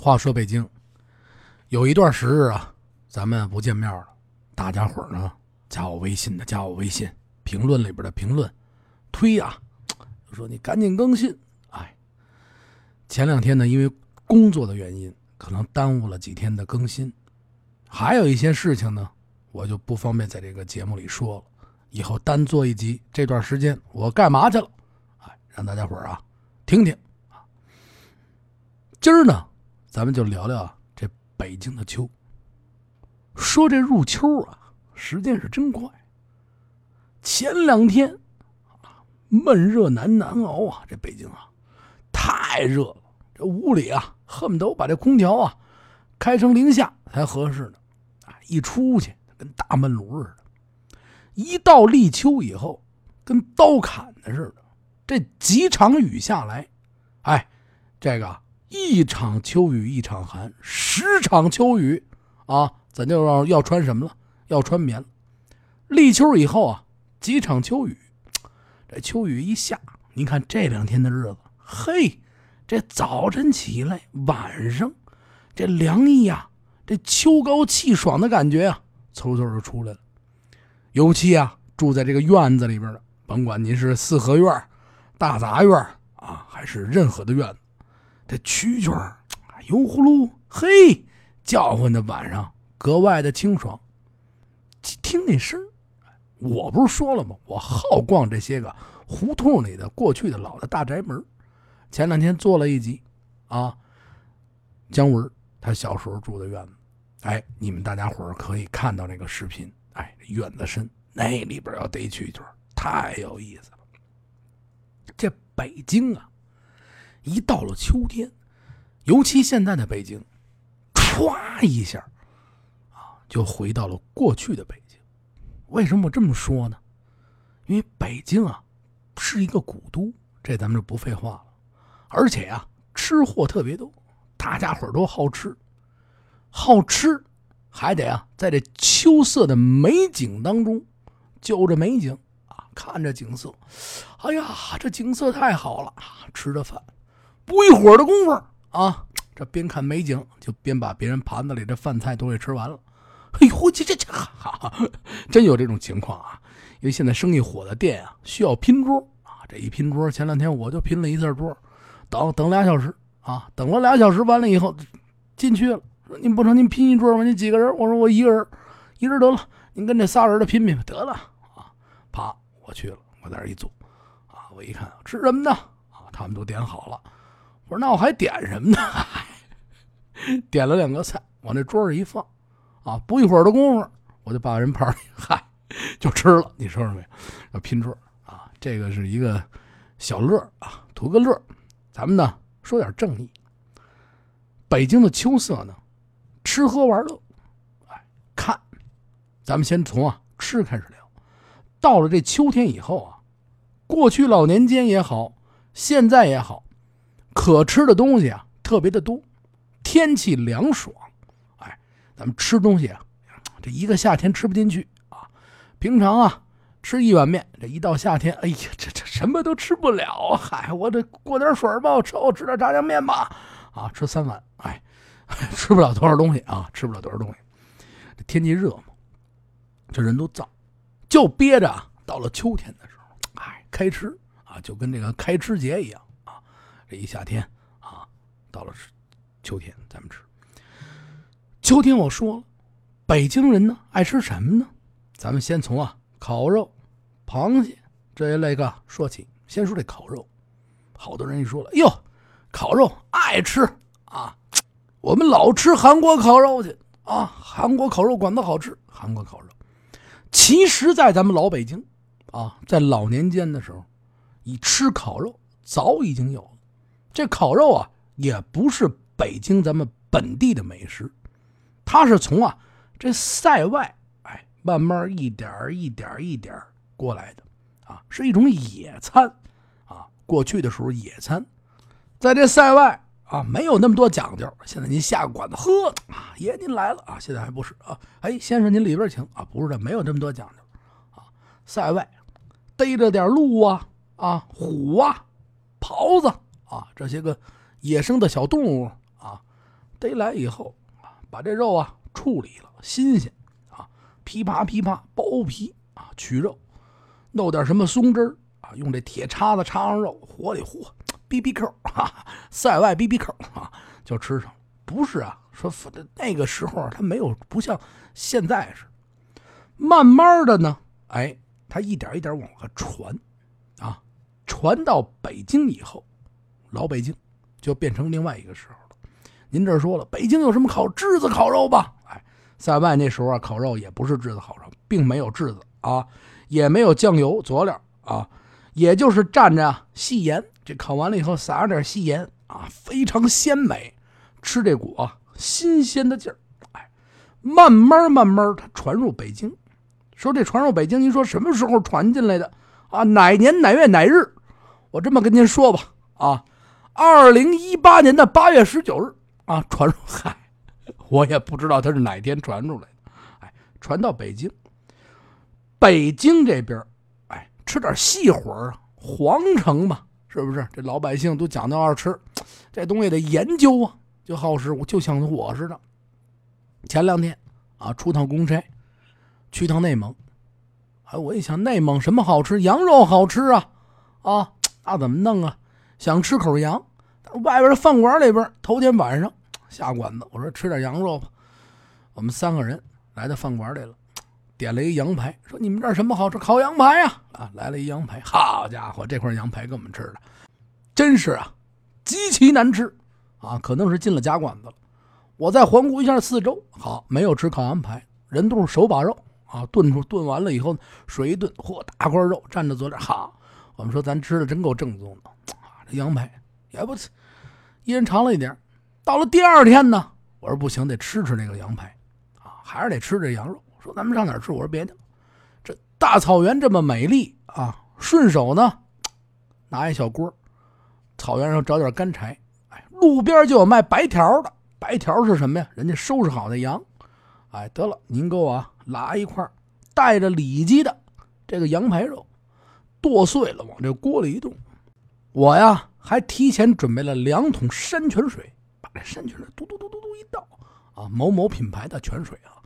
话说北京有一段时日啊，咱们不见面了。大家伙呢，加我微信的加我微信，评论里边的评论，推呀，说你赶紧更新。哎，前两天呢，因为工作的原因，可能耽误了几天的更新。还有一些事情呢，我就不方便在这个节目里说了，以后单做一集。这段时间我干嘛去了？哎，让大家伙啊听听。今儿呢。咱们就聊聊，这北京的秋。说这入秋啊，时间是真快。前两天啊，闷热难难熬啊，这北京啊，太热了。这屋里啊，恨不得我把这空调啊开成零下才合适呢。啊，一出去跟大闷炉似的。一到立秋以后，跟刀砍的似的。这几场雨下来，哎，这个。一场秋雨一场寒，十场秋雨，啊，咱就要要穿什么了？要穿棉了。立秋以后啊，几场秋雨，这秋雨一下，您看这两天的日子，嘿，这早晨起来，晚上这凉意呀，这秋高气爽的感觉啊，嗖嗖就出来了。尤其啊，住在这个院子里边的，甭管您是四合院、大杂院啊，还是任何的院子。这蛐蛐儿，油呼噜，嘿，叫唤的晚上格外的清爽。听那声我不是说了吗？我好逛这些个胡同里的过去的老的大宅门。前两天做了一集，啊，姜文他小时候住的院子，哎，你们大家伙可以看到那个视频，哎，院子深，那里边要逮蛐蛐太有意思了。这北京啊。一到了秋天，尤其现在的北京，歘一下，啊，就回到了过去的北京。为什么这么说呢？因为北京啊，是一个古都，这咱们就不废话了。而且啊，吃货特别多，大家伙都好吃，好吃，还得啊，在这秋色的美景当中，就着美景啊，看着景色，哎呀，这景色太好了，吃着饭。不一会儿的功夫啊，这边看美景，就边把别人盘子里的饭菜都给吃完了。哎呦，这这这，真有这种情况啊！因为现在生意火的店啊，需要拼桌啊。这一拼桌，前两天我就拼了一次桌，等等俩小时啊，等了俩小时，完了以后进去了。说您不成，您拼一桌吗？您几个人？我说我一个人，一人得了。您跟这仨人的拼拼得了啊。啪，我去了，我在这一坐啊，我一看吃什么呢？啊，他们都点好了。我说那我还点什么呢？点了两个菜，往那桌上一放，啊，不一会儿的功夫，我就把人盘里嗨就吃了。你说说没？要拼桌啊，这个是一个小乐啊，图个乐。咱们呢说点正义。北京的秋色呢，吃喝玩乐，哎，看，咱们先从啊吃开始聊。到了这秋天以后啊，过去老年间也好，现在也好。可吃的东西啊，特别的多。天气凉爽，哎，咱们吃东西啊，这一个夏天吃不进去啊。平常啊，吃一碗面，这一到夏天，哎呀，这这什么都吃不了。嗨，我这过点水吧，我吃我吃点炸酱面吧。啊，吃三碗，哎，吃不了多少东西啊，吃不了多少东西。这天气热嘛，这人都燥，就憋着。到了秋天的时候，哎，开吃啊，就跟这个开吃节一样。这一夏天啊，到了秋天，咱们吃。秋天我说了，北京人呢爱吃什么呢？咱们先从啊烤肉、螃蟹这一类个说起。先说这烤肉，好多人一说了，哟，烤肉爱吃啊，我们老吃韩国烤肉去啊，韩国烤肉馆子好吃。韩国烤肉，其实，在咱们老北京啊，在老年间的时候，以吃烤肉早已经有了。这烤肉啊，也不是北京咱们本地的美食，它是从啊这塞外哎慢慢一点一点一点过来的啊，是一种野餐啊。过去的时候野餐，在这塞外啊没有那么多讲究。现在您下馆子，呵啊爷您来了啊，现在还不是啊？哎先生您里边请啊，不是的，没有这么多讲究啊。塞外逮着点鹿啊啊虎啊狍子。啊，这些个野生的小动物啊，逮来以后啊，把这肉啊处理了，新鲜啊，噼啪噼啪剥皮啊，取肉，弄点什么松汁啊，用这铁叉子叉上肉，火里嚯，B B Q 啊，塞外 B B Q 啊，就吃上。不是啊，说那个时候他没有不像现在是，慢慢的呢，哎，他一点一点往下传，啊，传到北京以后，老北京就变成另外一个时候了。您这说了，北京有什么烤炙子烤肉吧？哎，在外那时候啊，烤肉也不是炙子烤肉，并没有炙子啊，也没有酱油佐料啊，也就是蘸着细盐，这烤完了以后撒上点细盐啊，非常鲜美。吃这股啊新鲜的劲儿，哎，慢慢慢慢它传入北京。说这传入北京，您说什么时候传进来的啊？哪年哪月哪日？我这么跟您说吧，啊，二零一八年的八月十九日啊，传入嗨，我也不知道他是哪天传出来的，哎，传到北京，北京这边，哎，吃点细活啊，皇城嘛，是不是？这老百姓都讲究要吃，这东西得研究啊。就好使，我就像我似的。前两天啊，出趟公差，去趟内蒙。哎，我一想，内蒙什么好吃？羊肉好吃啊！啊，那怎么弄啊？想吃口羊。外边的饭馆里边，头天晚上 下馆子，我说吃点羊肉吧。我们三个人来到饭馆里了，点了一羊排，说你们这儿什么好吃？烤羊排呀！啊，来了一羊排，好家伙，这块羊排给我们吃的，真是啊，极其难吃。啊，可能是进了假馆子了。我再环顾一下四周，好，没有吃烤羊排，人都是手把肉啊，炖出炖完了以后，水一炖，嚯，大块肉蘸着佐料，好，我们说咱吃的真够正宗的羊排也不，一人尝了一点。到了第二天呢，我说不行，得吃吃这个羊排啊，还是得吃这羊肉。说咱们上哪儿吃？我说别的，这大草原这么美丽啊，顺手呢，拿一小锅，草原上找点干柴。哎路边就有卖白条的，白条是什么呀？人家收拾好的羊，哎，得了，您给我拉一块带着里脊的这个羊排肉，剁碎了往这锅里一冻。我呀还提前准备了两桶山泉水，把这山泉水嘟嘟嘟嘟嘟一倒啊，某某品牌的泉水啊，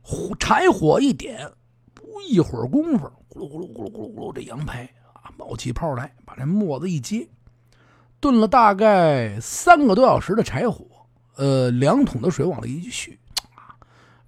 火柴火一点，不一会儿功夫，咕噜咕噜咕噜咕噜咕噜，这羊排啊冒起泡来，把这沫子一接。炖了大概三个多小时的柴火，呃，两桶的水往里一续，啊，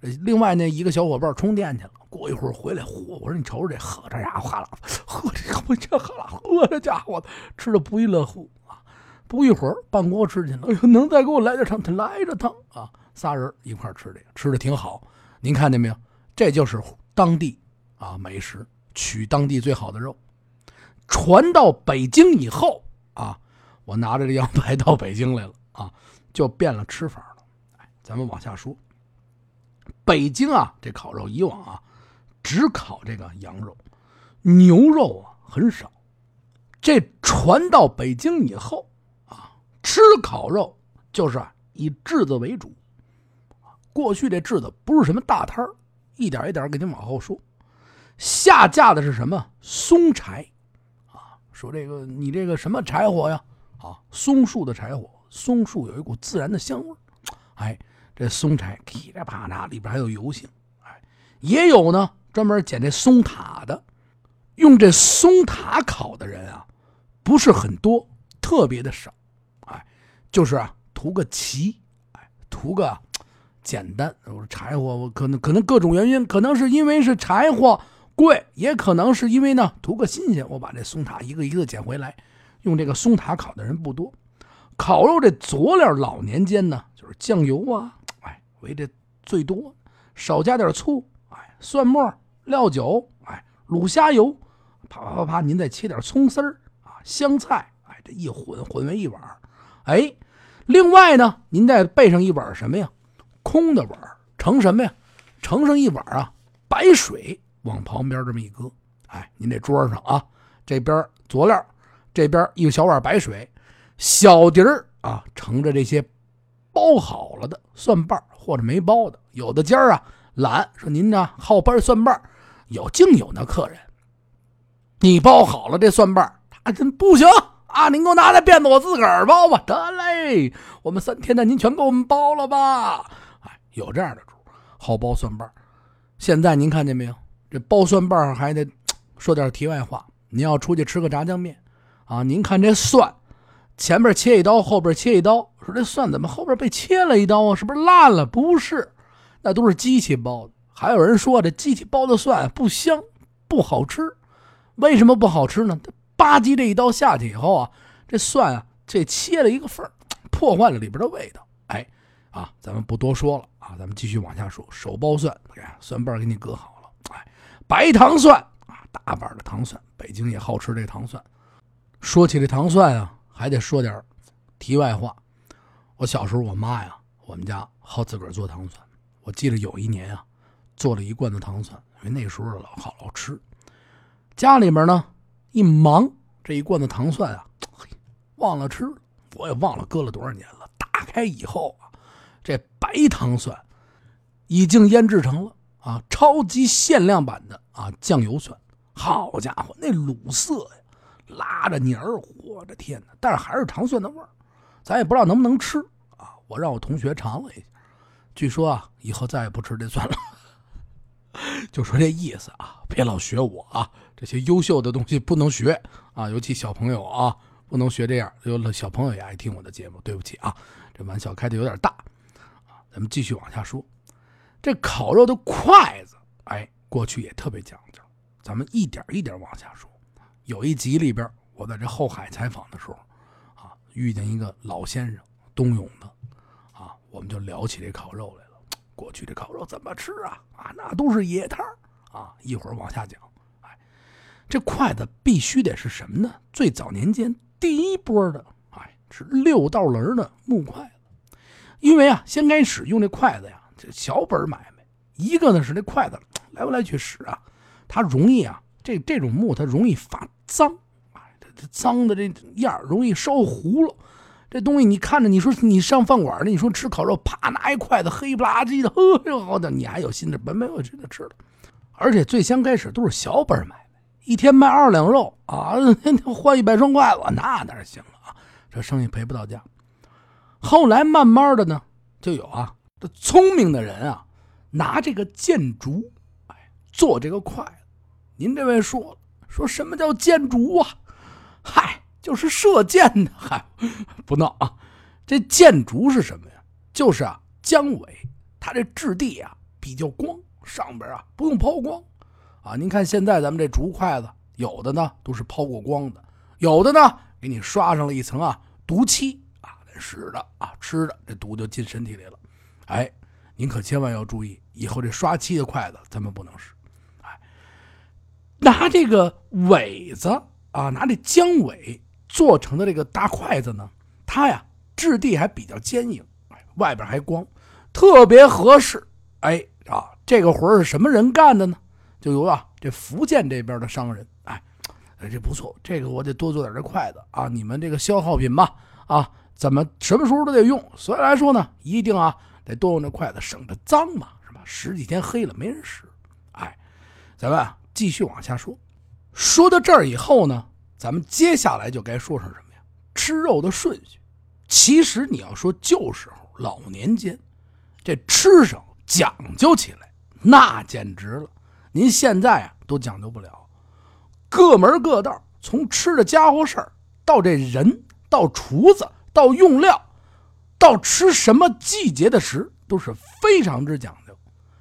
另外那一个小伙伴充电去了，过一会儿回来，嚯！我说你瞅瞅这喝这家伙，哈喇子，喝这不这哈喇喝这家伙吃的不亦乐乎啊！不一会儿半锅吃去了，哎呦，能再给我来点汤？他来着汤啊！仨人一块吃这个，吃的挺好。您看见没有？这就是当地啊美食，取当地最好的肉，传到北京以后啊。我拿着这 羊排到北京来了啊，就变了吃法了。哎，咱们往下说。北京啊，这烤肉以往啊，只烤这个羊肉，牛肉啊很少。这传到北京以后啊，吃烤肉就是以炙子为主。过去这炙子不是什么大摊儿，一点一点给您往后说。下架的是什么松柴啊？说这个你这个什么柴火呀？啊，松树的柴火，松树有一股自然的香味哎，这松柴噼里啪啦，里边还有油性。哎，也有呢，专门捡这松塔的，用这松塔烤的人啊，不是很多，特别的少。哎，就是啊，图个齐，哎，图个简单。我柴火，我可能可能各种原因，可能是因为是柴火贵，也可能是因为呢图个新鲜，我把这松塔一个一个捡回来。用这个松塔烤的人不多，烤肉这佐料老年间呢，就是酱油啊，哎为这最多，少加点醋，哎蒜末、料酒，哎卤虾油，啪啪啪啪，您再切点葱丝儿啊，香菜，哎这一混混为一碗，哎，另外呢，您再备上一碗什么呀？空的碗盛什么呀？盛上一碗啊白水，往旁边这么一搁，哎，您这桌上啊，这边佐料。这边一小碗白水，小碟儿啊盛着这些包好了的蒜瓣或者没包的。有的家啊懒，说您呢好掰蒜瓣有竟有那客人，你包好了这蒜瓣他真不行啊！您给我拿来辫子，我自个儿包吧。得嘞，我们三天的您全给我们包了吧。哎，有这样的主，好包蒜瓣。现在您看见没有？这包蒜瓣还得 说点题外话。您要出去吃个炸酱面啊，您看这蒜，前边切一刀，后边切一刀，说这蒜怎么后边被切了一刀啊？是不是烂了？不是，那都是机器包的。还有人说这机器包的蒜不香，不好吃。为什么不好吃呢？吧唧这一刀下去以后啊，这蒜啊，这切了一个缝破坏了里边的味道。哎，啊，咱们不多说了啊，咱们继续往下说。手包蒜，蒜瓣给你割好了。哎，白糖蒜啊，大板的糖蒜，北京也好吃这糖蒜。说起这糖蒜啊，还得说点题外话。我小时候，我妈呀，我们家好自个儿做糖蒜。我记得有一年啊，做了一罐子糖蒜，因为那时候老好老吃。家里面呢。一忙，这一罐子糖蒜啊，嘿忘了吃，我也忘了搁了多少年了。打开以后啊，这白糖蒜已经腌制成了啊，超级限量版的啊酱油蒜。好家伙，那卤色呀，拉着泥儿，我的天哪！但是还是糖蒜的味儿，咱也不知道能不能吃啊。我让我同学尝了一下，据说啊，以后再也不吃这蒜了。就说这意思啊，别老学我啊，这些优秀的东西不能学啊，尤其小朋友啊，不能学这样。有了小朋友也爱听我的节目，对不起啊，这玩笑开的有点大啊。咱们继续往下说，这烤肉的筷子，哎，过去也特别讲究。咱们一点一点往下说。有一集里边，我在这后海采访的时候啊，遇见一个老先生，东涌的啊，我们就聊起这烤肉来。过去这烤肉怎么吃啊？啊，那都是野摊啊！一会儿往下讲。哎，这筷子必须得是什么呢？最早年间第一波的，哎，是六道棱的木筷子。因为啊，先开始用这筷子呀，这小本买卖。一个呢是那筷子来不来去使啊，它容易啊，这这种木它容易发脏，哎，这脏的这样容易烧糊了。这东西你看着，你说你上饭馆呢，你说吃烤肉，啪拿一筷子黑不拉几的，呵，好的，你还有心思没没有真的吃了。而且最先开始都是小本买卖，一天卖二两肉啊，换一百双筷子，那哪行啊？这生意赔不到家。后来慢慢的呢，就有啊，这聪明的人啊，拿这个箭竹，哎，做这个筷子。您这位说，说什么叫箭竹啊？嗨。就是射箭的，嗨，不闹啊！这箭竹是什么呀？就是啊，姜尾，它这质地啊比较光，上边啊不用抛光啊。您看现在咱们这竹筷子，有的呢都是抛过光的，有的呢给你刷上了一层啊毒漆啊，使的啊吃的这毒就进身体里了。哎，您可千万要注意，以后这刷漆的筷子咱们不能使。哎，拿这个尾子啊，拿这姜尾。做成的这个大筷子呢，它呀质地还比较坚硬，外边还光，特别合适。哎啊，这个活是什么人干的呢？就由啊这福建这边的商人。哎，哎这不错，这个我得多做点这筷子啊。你们这个消耗品嘛，啊，怎么什么时候都得用。所以来说呢，一定啊得多用这筷子，省着脏嘛，是吧？十几天黑了没人使。哎，咱们啊继续往下说。说到这儿以后呢。咱们接下来就该说上什么呀？吃肉的顺序。其实你要说旧时候老年间，这吃上讲究起来，那简直了。您现在啊都讲究不了，各门各道，从吃的家伙事儿到这人，到厨子，到用料，到吃什么季节的食，都是非常之讲究。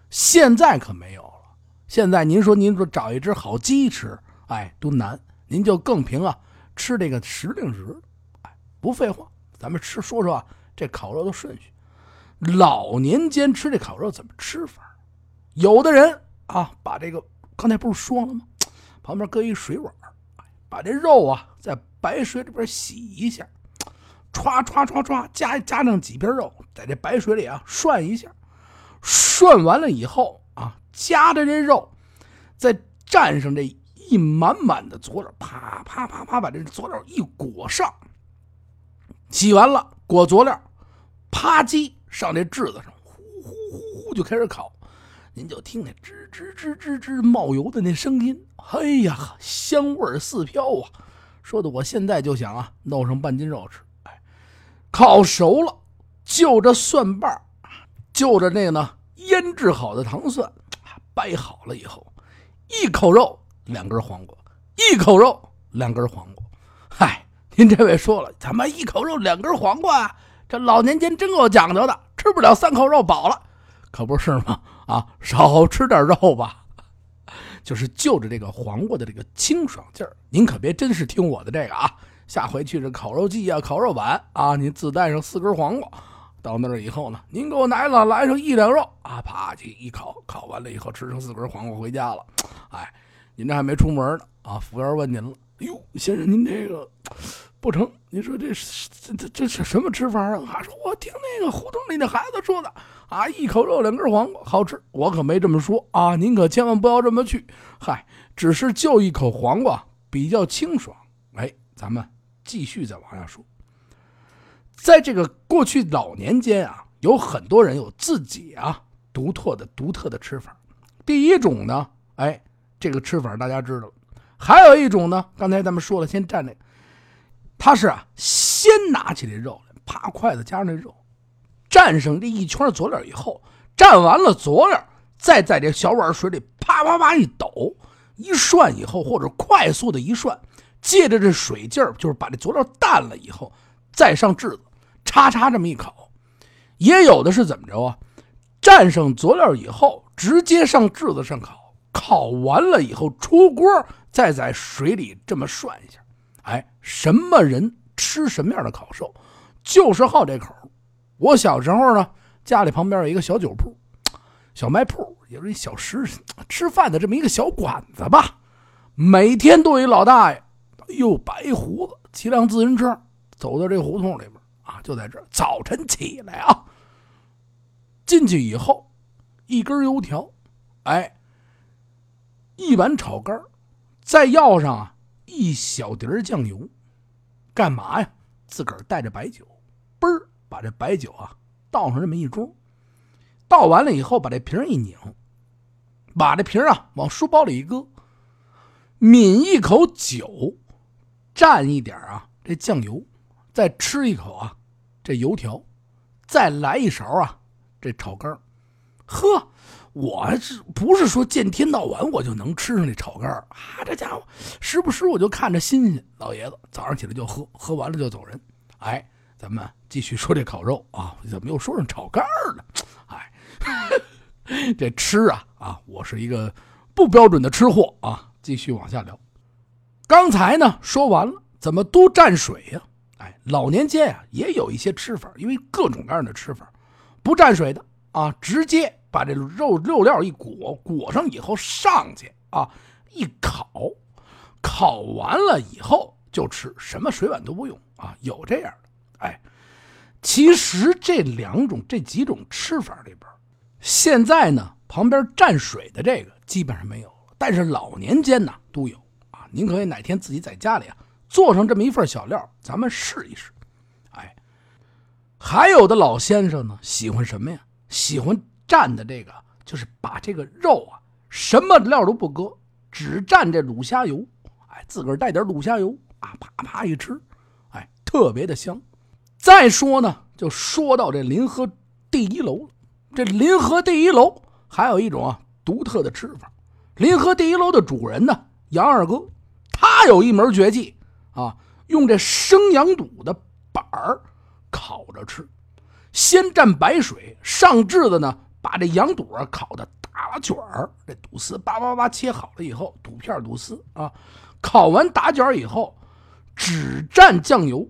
现在可没有了。现在您说您说找一只好鸡吃，哎，都难。您就更凭啊吃这个时令时，哎，不废话，咱们吃说说这烤肉的顺序。老年间吃这烤肉怎么吃法？有的人啊把这个刚才不是说了吗？旁边搁一水碗，把这肉啊在白水里边洗一下，歘歘歘歘加加上几片肉，在这白水里啊涮一下，涮完了以后啊夹着这肉，再蘸上这。一满满的佐料，啪啪啪啪把这佐料一裹上，洗完了裹佐料，啪叽上这炙子上，呼呼呼呼就开始烤。您就听那吱吱吱吱吱冒油的那声音，哎呀，香味四飘啊！说的我现在就想啊，弄上半斤肉吃。哎，烤熟了，就着蒜瓣就着那个呢腌制好的糖蒜，掰好了以后，一口肉两根黄瓜，一口肉两根黄瓜。嗨，您这位说了，他妈一口肉两根黄瓜，这老年间真够讲究的，吃不了三口肉饱了，可不是吗？啊，少吃点肉吧。就是就着这个黄瓜的这个清爽劲儿，您可别真是听我的这个啊！下回去这烤肉季啊、烤肉板啊，您自带上四根黄瓜，到那儿以后呢，您给我来了来上一两肉啊，啪去一烤，烤完了以后吃上四根黄瓜回家了。哎，您这还没出门呢啊！服务员问您了，哎呦，先生您这个不成，您说这这这这是什么吃法啊？啊，说我听那个胡同里那孩子说的。啊，一口肉两根黄瓜，好吃。我可没这么说啊，您可千万不要这么去。嗨，只是就一口黄瓜比较清爽。哎，咱们继续再往下说。在这个过去老年间啊，有很多人有自己啊独特的独特的吃法。第一种呢，哎，这个吃法大家知道了。还有一种呢，刚才咱们说了，先蘸那个，他是啊，先拿起这肉来，啪，筷子夹上那肉。蘸上这一圈佐料以后，蘸完了佐料，再在这小碗水里啪啪啪一抖，一涮以后，或者快速的一涮，借着这水劲儿，就是把这佐料淡了以后，再上炙子，叉叉这么一烤。也有的是怎么着啊？蘸上佐料以后，直接上炙子上烤，烤完了以后出锅，再在水里这么涮一下。哎，什么人吃什么样的烤肉，就是好这口。我小时候呢，家里旁边有一个小酒铺、小卖铺，也是一小食吃饭的这么一个小馆子吧。每天都有一老大爷，哎呦，白胡子，骑辆自行车走到这胡同里边啊，就在这早晨起来啊，进去以后，一根油条，哎，一碗炒肝再要上啊一小碟酱油，干嘛呀？自个儿带着白酒，嘣儿。把这白酒啊倒上这么一盅，倒完了以后，把这瓶一拧，把这瓶啊往书包里一搁，抿一口酒，蘸一点啊这酱油，再吃一口啊这油条，再来一勺啊这炒肝呵，我是不是说见天到晚我就能吃上这炒肝啊？这家伙时不时我就看着新鲜。老爷子早上起来就喝，喝完了就走人。哎。咱们继续说这烤肉啊，怎么又说上炒肝了？哎，这吃啊啊，我是一个不标准的吃货啊。继续往下聊，刚才呢说完了，怎么都蘸水呀？哎，老年间啊也有一些吃法，因为各种各样的吃法，不蘸水的啊，直接把这肉肉料一裹，裹上以后上去啊一烤，烤完了以后就吃，什么水碗都不用啊，有这样的。哎，其实这两种、这几种吃法里边，现在呢旁边蘸水的这个基本上没有，但是老年间呢都有啊。您可以哪天自己在家里啊做上这么一份小料，咱们试一试。哎，还有的老先生呢喜欢什么呀？喜欢蘸的这个，就是把这个肉啊什么料都不搁，只蘸这卤虾油，哎，自个儿带点卤虾油啊，啪啪一吃，哎，特别的香。再说呢，就说到这临河第一楼了。这临河第一楼还有一种啊独特的吃法。临河第一楼的主人呢，杨二哥，他有一门绝技啊，用这生羊肚的板儿烤着吃。先蘸白水上炙子呢，把这羊肚啊烤的大卷儿，这肚丝叭叭叭切好了以后，肚片肚丝啊，烤完打卷以后，只蘸酱油。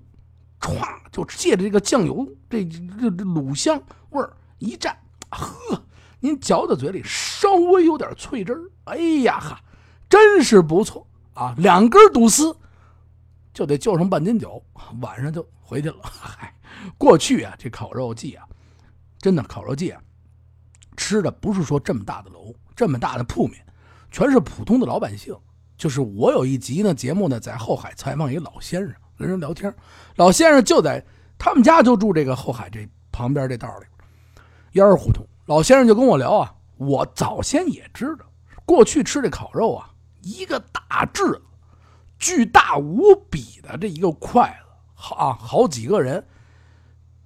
歘，就借着这个酱油，这这这卤香味儿一蘸，呵，您嚼到嘴里稍微有点脆汁儿，哎呀哈，真是不错啊！两根肚丝就得就上半斤酒，晚上就回去了。嗨，过去啊，这烤肉季啊，真的烤肉季啊，吃的不是说这么大的楼，这么大的铺面，全是普通的老百姓。就是我有一集呢节目呢，在后海采访一老先生。跟人聊天，老先生就在他们家就住这个后海这旁边这道里，烟儿胡同。老先生就跟我聊啊，我早先也知道，过去吃这烤肉啊，一个大炙子，巨大无比的这一个筷子，好啊，好几个人，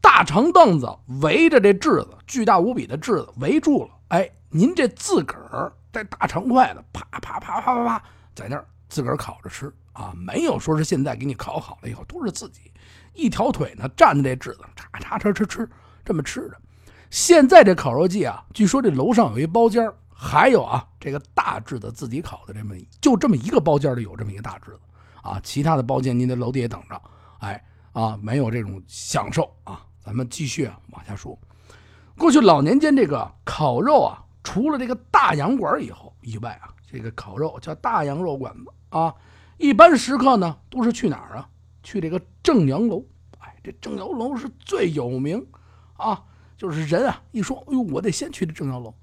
大长凳子围着这质子，巨大无比的质子围住了。哎，您这自个儿带大长筷子，啪啪啪啪啪啪，在那儿自个儿烤着吃啊，没有说是现在给你烤好了以后，都是自己一条腿呢站在这质子，叉叉叉吃吃，这么吃着。现在这烤肉季啊，据说这楼上有一包间还有啊，这个大质子自己烤的这么就这么一个包间里有这么一个大质子啊，其他的包间您在楼底下等着，哎啊，没有这种享受啊。咱们继续啊往下说。过去老年间这个烤肉啊，除了这个大洋馆以后以外啊，这个烤肉叫大洋肉馆子啊，一般食客呢都是去哪儿啊？去这个正阳楼。哎，这正阳楼是最有名啊。就是人啊，一说，哎呦，我得先去这正阳楼。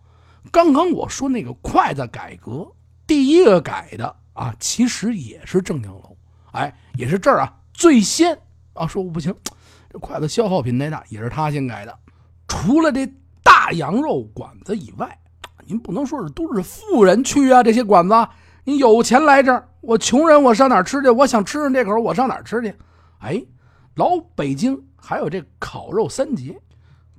刚刚我说那个筷子改革，第一个改的啊，其实也是正阳楼，哎，也是这儿啊最先啊，说我不行，筷子消耗品太大，也是他先改的。除了这大羊肉馆子以外，您不能说是都是富人去啊，这些馆子，你有钱来这儿，我穷人我上哪儿吃去？我想吃上这口，我上哪儿吃去？哎，老北京还有这烤肉三杰。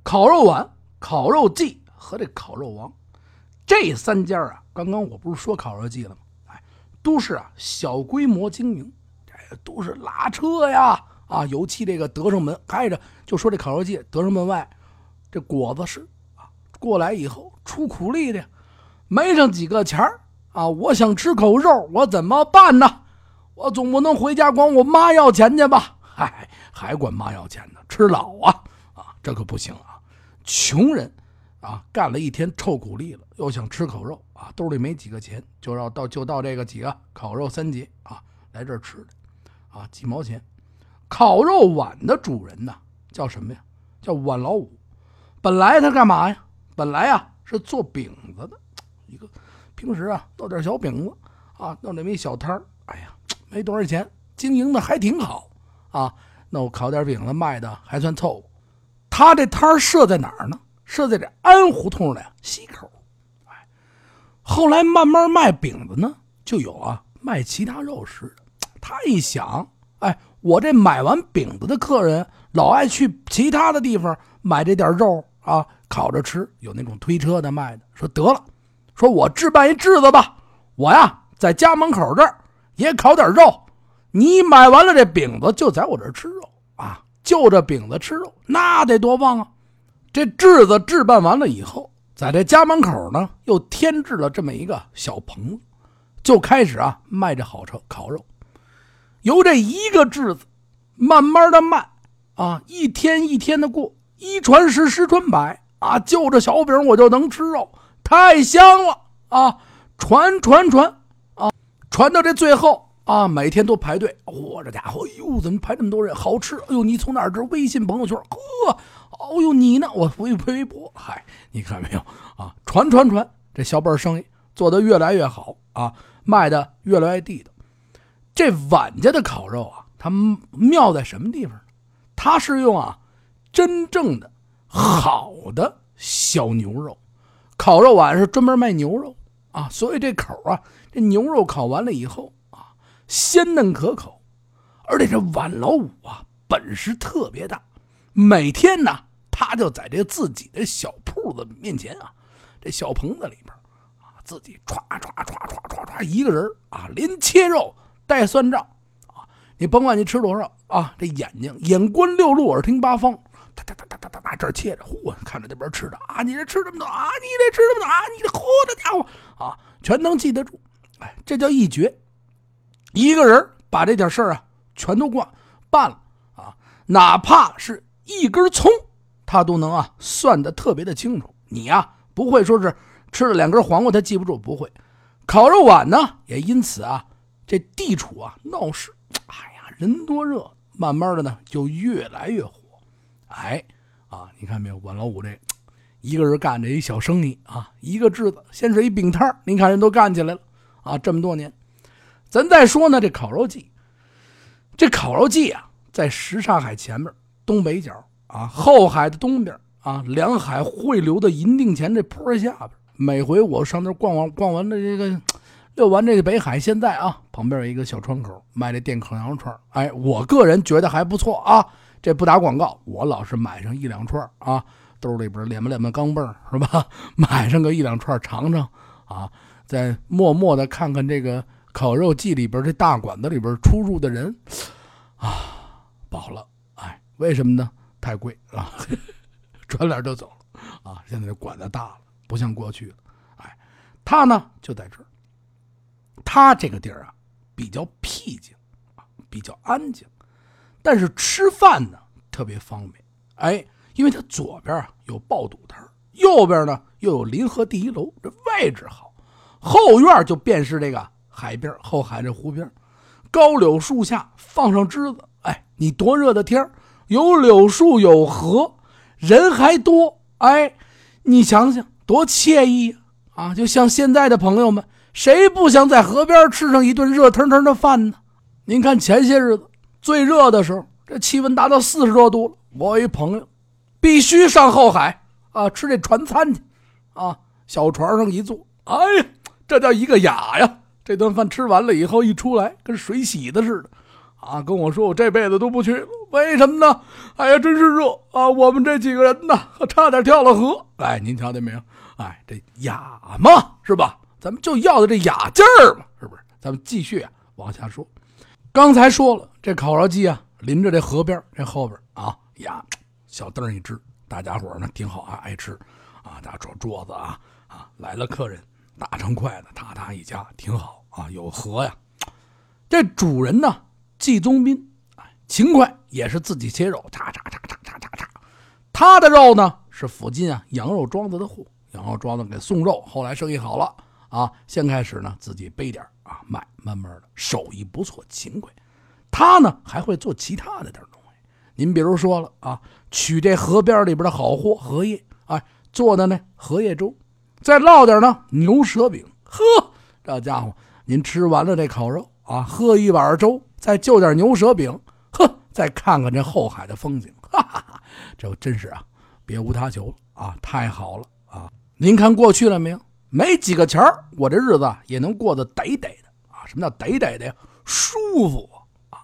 烤肉碗、烤肉季和这烤肉王，这三家啊，刚刚我不是说烤肉季了吗？哎，都是啊小规模经营，这都是拉车呀啊，尤其这个德胜门挨着，就说这烤肉季，德胜门外这果子是啊，过来以后出苦力的，没上几个钱啊，我想吃口肉，我怎么办呢？我总不能回家管我妈要钱去吧？嗨，还管妈要钱呢，吃老啊啊，这可不行啊！穷人，啊，干了一天臭苦力了，又想吃口肉啊，兜里没几个钱，就要到就到这个几个烤肉三节啊，来这儿吃的，啊，几毛钱。烤肉碗的主人呢，叫什么呀？叫碗老五。本来他干嘛呀？本来啊是做饼子的，一个平时啊弄点小饼子啊，弄这么一小摊儿。哎呀，没多少钱，经营的还挺好啊。那我烤点饼子卖的还算凑合。他这摊儿设在哪儿呢？设在这安胡同的西口。哎，后来慢慢卖饼子呢，就有啊卖其他肉食的。他一想，哎，我这买完饼子的客人老爱去其他的地方买这点肉啊，烤着吃。有那种推车的卖的，说得了，说我置办一炙子吧，我呀在家门口这儿也烤点肉，你买完了这饼子就在我这儿吃肉啊。就着饼子吃肉，那得多棒啊！这炙子置办完了以后，在这家门口呢，又添置了这么一个小棚，就开始啊卖这好车烤肉。由这一个质子，慢慢的卖啊，一天一天的过，一传十，十传百啊，就这小饼我就能吃肉，太香了啊！传传传啊，传到这最后。啊，每天都排队，嚯，这家伙，哎呦，怎么排这么多人？好吃，哎呦，你从哪儿知？微信朋友圈，呵，哦呦，你呢？我微微博，嗨，你看没有啊？传传传，这小本生意做得越来越好啊，卖的越来越地道。这碗家的烤肉啊，它妙在什么地方呢？它是用啊真正的好的小牛肉，烤肉碗是专门卖牛肉啊，所以这口啊，这牛肉烤完了以后啊。鲜嫩可口，而且这碗老五啊本事特别大，每天呢他就在这自己的小铺子面前啊，这小棚子里边啊，自己唰唰唰唰唰唰一个人啊，连切肉带算账啊，你甭管你吃多少啊，这眼睛眼观六路，耳听八方，哒哒哒哒哒哒哒这切着，嚯，看着那边吃的啊，你这吃这么多啊，你这吃这么多啊，你这嚯，这家伙啊，全能记得住，哎，这叫一绝。一个人把这点事儿啊全都办办了啊，哪怕是一根葱，他都能啊算的特别的清楚。你呀不会说是吃了两根黄瓜他记不住，不会。烤肉碗呢也因此啊这地处啊闹市，哎呀人多热，慢慢的呢就越来越火。哎啊你看没有，碗老五这一个人干这一小生意啊，一个炙子先是一饼摊您看人都干起来了啊，这么多年。咱再说呢，这烤肉季，这烤肉季啊，在什刹海前面东北角啊，后海的东边啊，两海汇流的银锭前这坡下边。每回我上那逛完逛完了这个遛完这个北海，现在啊，旁边有一个小窗口卖这电烤羊肉串哎，我个人觉得还不错啊。这不打广告，我老是买上一两串啊，兜里边练吧练吧钢镚是吧？买上个一两串尝尝啊，再默默的看看这个烤肉季里边这大馆子里边出入的人啊，饱了。哎，为什么呢？太贵啊，转脸就走了啊。现在这馆子大了，不像过去了。哎，他呢就在这儿。他这个地儿啊，比较僻静啊，比较安静，但是吃饭呢特别方便。哎，因为他左边啊有爆肚摊右边呢又有临河第一楼，这位置好。后院就便是这个海边，后海这湖边，高柳树下放上枝子。哎，你多热的天有柳树有河，人还多。哎，你想想多惬意啊！就像现在的朋友们。谁不想在河边吃上一顿热腾腾的饭呢？您看前些日子最热的时候，这气温达到四十多度了。我一朋友必须上后海啊，吃这船餐去啊。小船上一坐，哎呀，这叫一个雅呀！这顿饭吃完了以后一出来，跟水洗的似的啊。跟我说我这辈子都不去了，为什么呢？哎呀，真是热啊！我们这几个人呢，差点跳了河。哎，您瞧见没有？哎，这雅嘛，是吧？咱们就要的这雅劲儿嘛，是不是？咱们继续啊，往下说。刚才说了，这烤肉季啊，临着这河边，这后边啊呀，小凳一支，大家伙呢挺好啊，爱吃啊，大桌桌子啊啊，来了客人，大成筷子，踏踏一夹，挺好啊，有河呀。这主人呢，季宗斌，哎，勤快，也是自己切肉，嚓嚓嚓嚓嚓嚓嚓。他的肉呢，是附近啊羊肉庄子的货，羊肉庄子给送肉，后来生意好了。啊，先开始呢，自己背点啊卖，慢慢的手艺不错，勤快。他呢还会做其他的点东西。您比如说了啊，取这河边里边的好货荷叶，哎，做的呢荷叶粥，再烙点呢牛舌饼。呵，这家伙，您吃完了这烤肉啊，喝一碗粥，再就点牛舌饼，呵，再看看这后海的风景，哈哈哈，这真是啊，别无他求了啊，太好了啊！您看过去了没有？没几个钱儿我这日子也能过得得得的啊！什么叫得得的呀？舒服啊，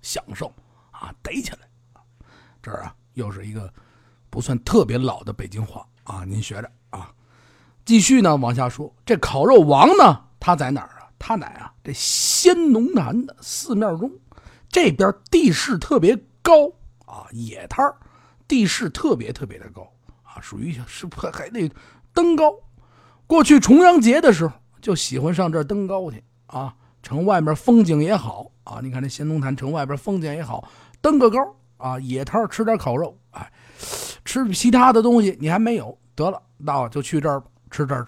享受啊，得起来。这儿啊，又是一个不算特别老的北京话啊，您学着。啊。继续呢，往下说，这烤肉王呢，他在哪儿啊？他乃啊，这仙农坛的寺庙中，这边地势特别高啊，野摊地势特别特别的高啊，属于是还得登高。过去重阳节的时候，就喜欢上这儿登高去啊。城外面风景也好啊，你看这仙农坛城外边风景也好，登个高啊，野摊吃点烤肉，哎，吃其他的东西你还没有，得了，那我就去这儿吃这儿。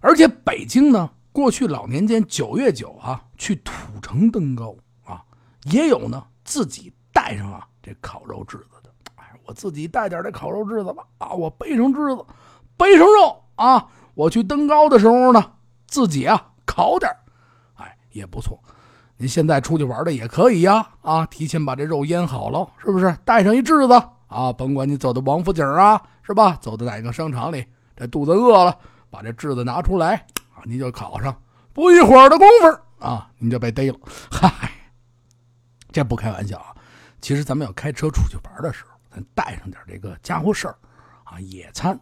而且北京呢，过去老年间九月九啊，去土城登高啊，也有呢自己带上啊这烤肉炙子的。哎，我自己带点这烤肉炙子吧啊，我背上炙子，背上肉啊。我去登高的时候呢，自己啊烤点哎也不错。您现在出去玩的也可以呀，啊，提前把这肉腌好了，是不是？带上一炙子啊，甭管你走到王府井啊，是吧？走到哪个商场里，这肚子饿了，把这炙子拿出来啊，您就烤上。不一会儿的功夫啊，您就被逮了。嗨，这不开玩笑啊。其实咱们要开车出去玩的时候，咱带上点这个家伙事儿啊，野餐，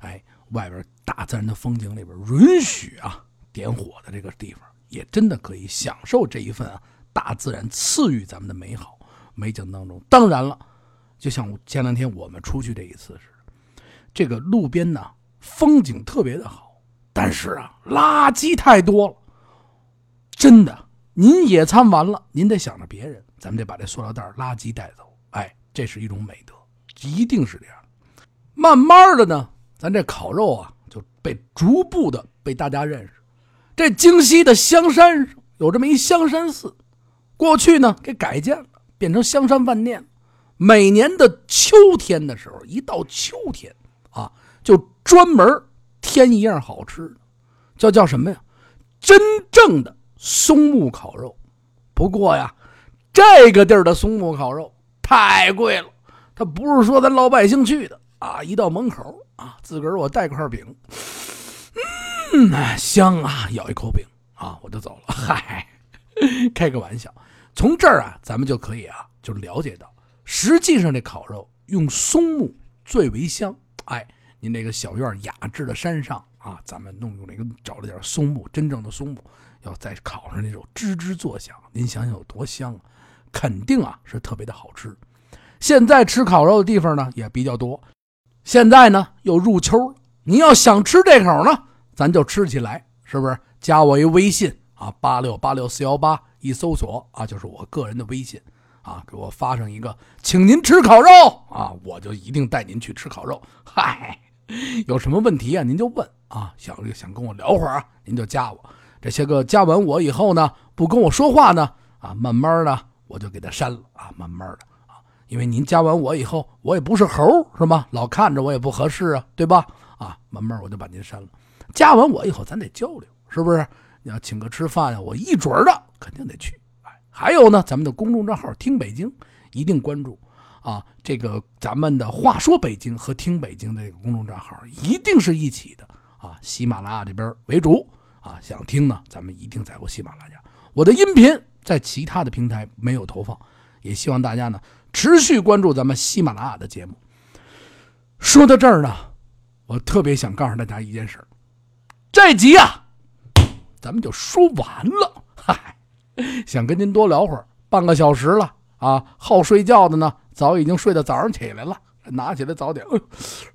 哎。外边大自然的风景里边，允许啊点火的这个地方，也真的可以享受这一份啊大自然赐予咱们的美好美景当中。当然了，就像前两天我们出去这一次似的，这个路边呢风景特别的好，但是啊垃圾太多了。真的，您野餐完了，您得想着别人，咱们得把这塑料袋垃圾带走。哎，这是一种美德，一定是这样。慢慢的呢。咱这烤肉啊，就被逐步的被大家认识。这京西的香山有这么一香山寺，过去呢给改建了，变成香山饭店。每年的秋天的时候，一到秋天啊，就专门添一样好吃的，叫叫什么呀？真正的松木烤肉。不过呀，这个地儿的松木烤肉太贵了，它不是说咱老百姓去的啊，一到门口。啊，自个儿我带块饼，嗯，香啊！咬一口饼，啊，我就走了。嗨，开个玩笑。从这儿啊，咱们就可以啊，就了解到，实际上这烤肉用松木最为香。哎，您这个小院雅致的山上啊，咱们弄用那个找了点松木，真正的松木，要再烤上那种吱吱作响，您想想有多香啊！肯定啊是特别的好吃。现在吃烤肉的地方呢也比较多，现在呢又入秋了，你要想吃这口呢，咱就吃起来，是不是？加我一微信啊，八六八六四幺八，一搜索啊就是我个人的微信啊，给我发上一个，请您吃烤肉啊，我就一定带您去吃烤肉。嗨，有什么问题啊，您就问啊，想想跟我聊会儿啊，您就加我。这些个加完我以后呢，不跟我说话呢，啊，慢慢的我就给他删了啊，慢慢的。因为您加完我以后，我也不是猴，是吗？老看着我也不合适啊，对吧？啊，慢慢我就把您删了。加完我以后，咱得交流，是不是？你要请客吃饭呀，我一准的肯定得去。哎，还有呢，咱们的公众账号“听北京”一定关注啊。这个咱们的话说北京和听北京的这个公众账号一定是一起的啊。喜马拉雅这边为主啊，想听呢，咱们一定在我喜马拉雅。我的音频在其他的平台没有投放，也希望大家呢。持续关注咱们喜马拉雅的节目。说到这儿呢，我特别想告诉大家一件事这集啊，咱们就说完了。嗨，想跟您多聊会儿，半个小时了啊。好睡觉的呢，早已经睡到早上起来了，拿起来早点。哎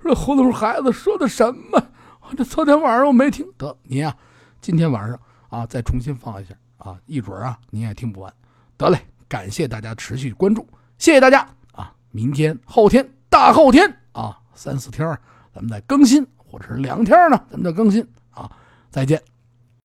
这糊涂孩子说的什么？我这昨天晚上我没听得。您啊，今天晚上啊，再重新放一下啊，一准啊，您也听不完。得嘞，感谢大家持续关注。谢谢大家啊！明天、后天、大后天啊，三四天咱们再更新，或者是两天呢，咱们再更新啊！再见。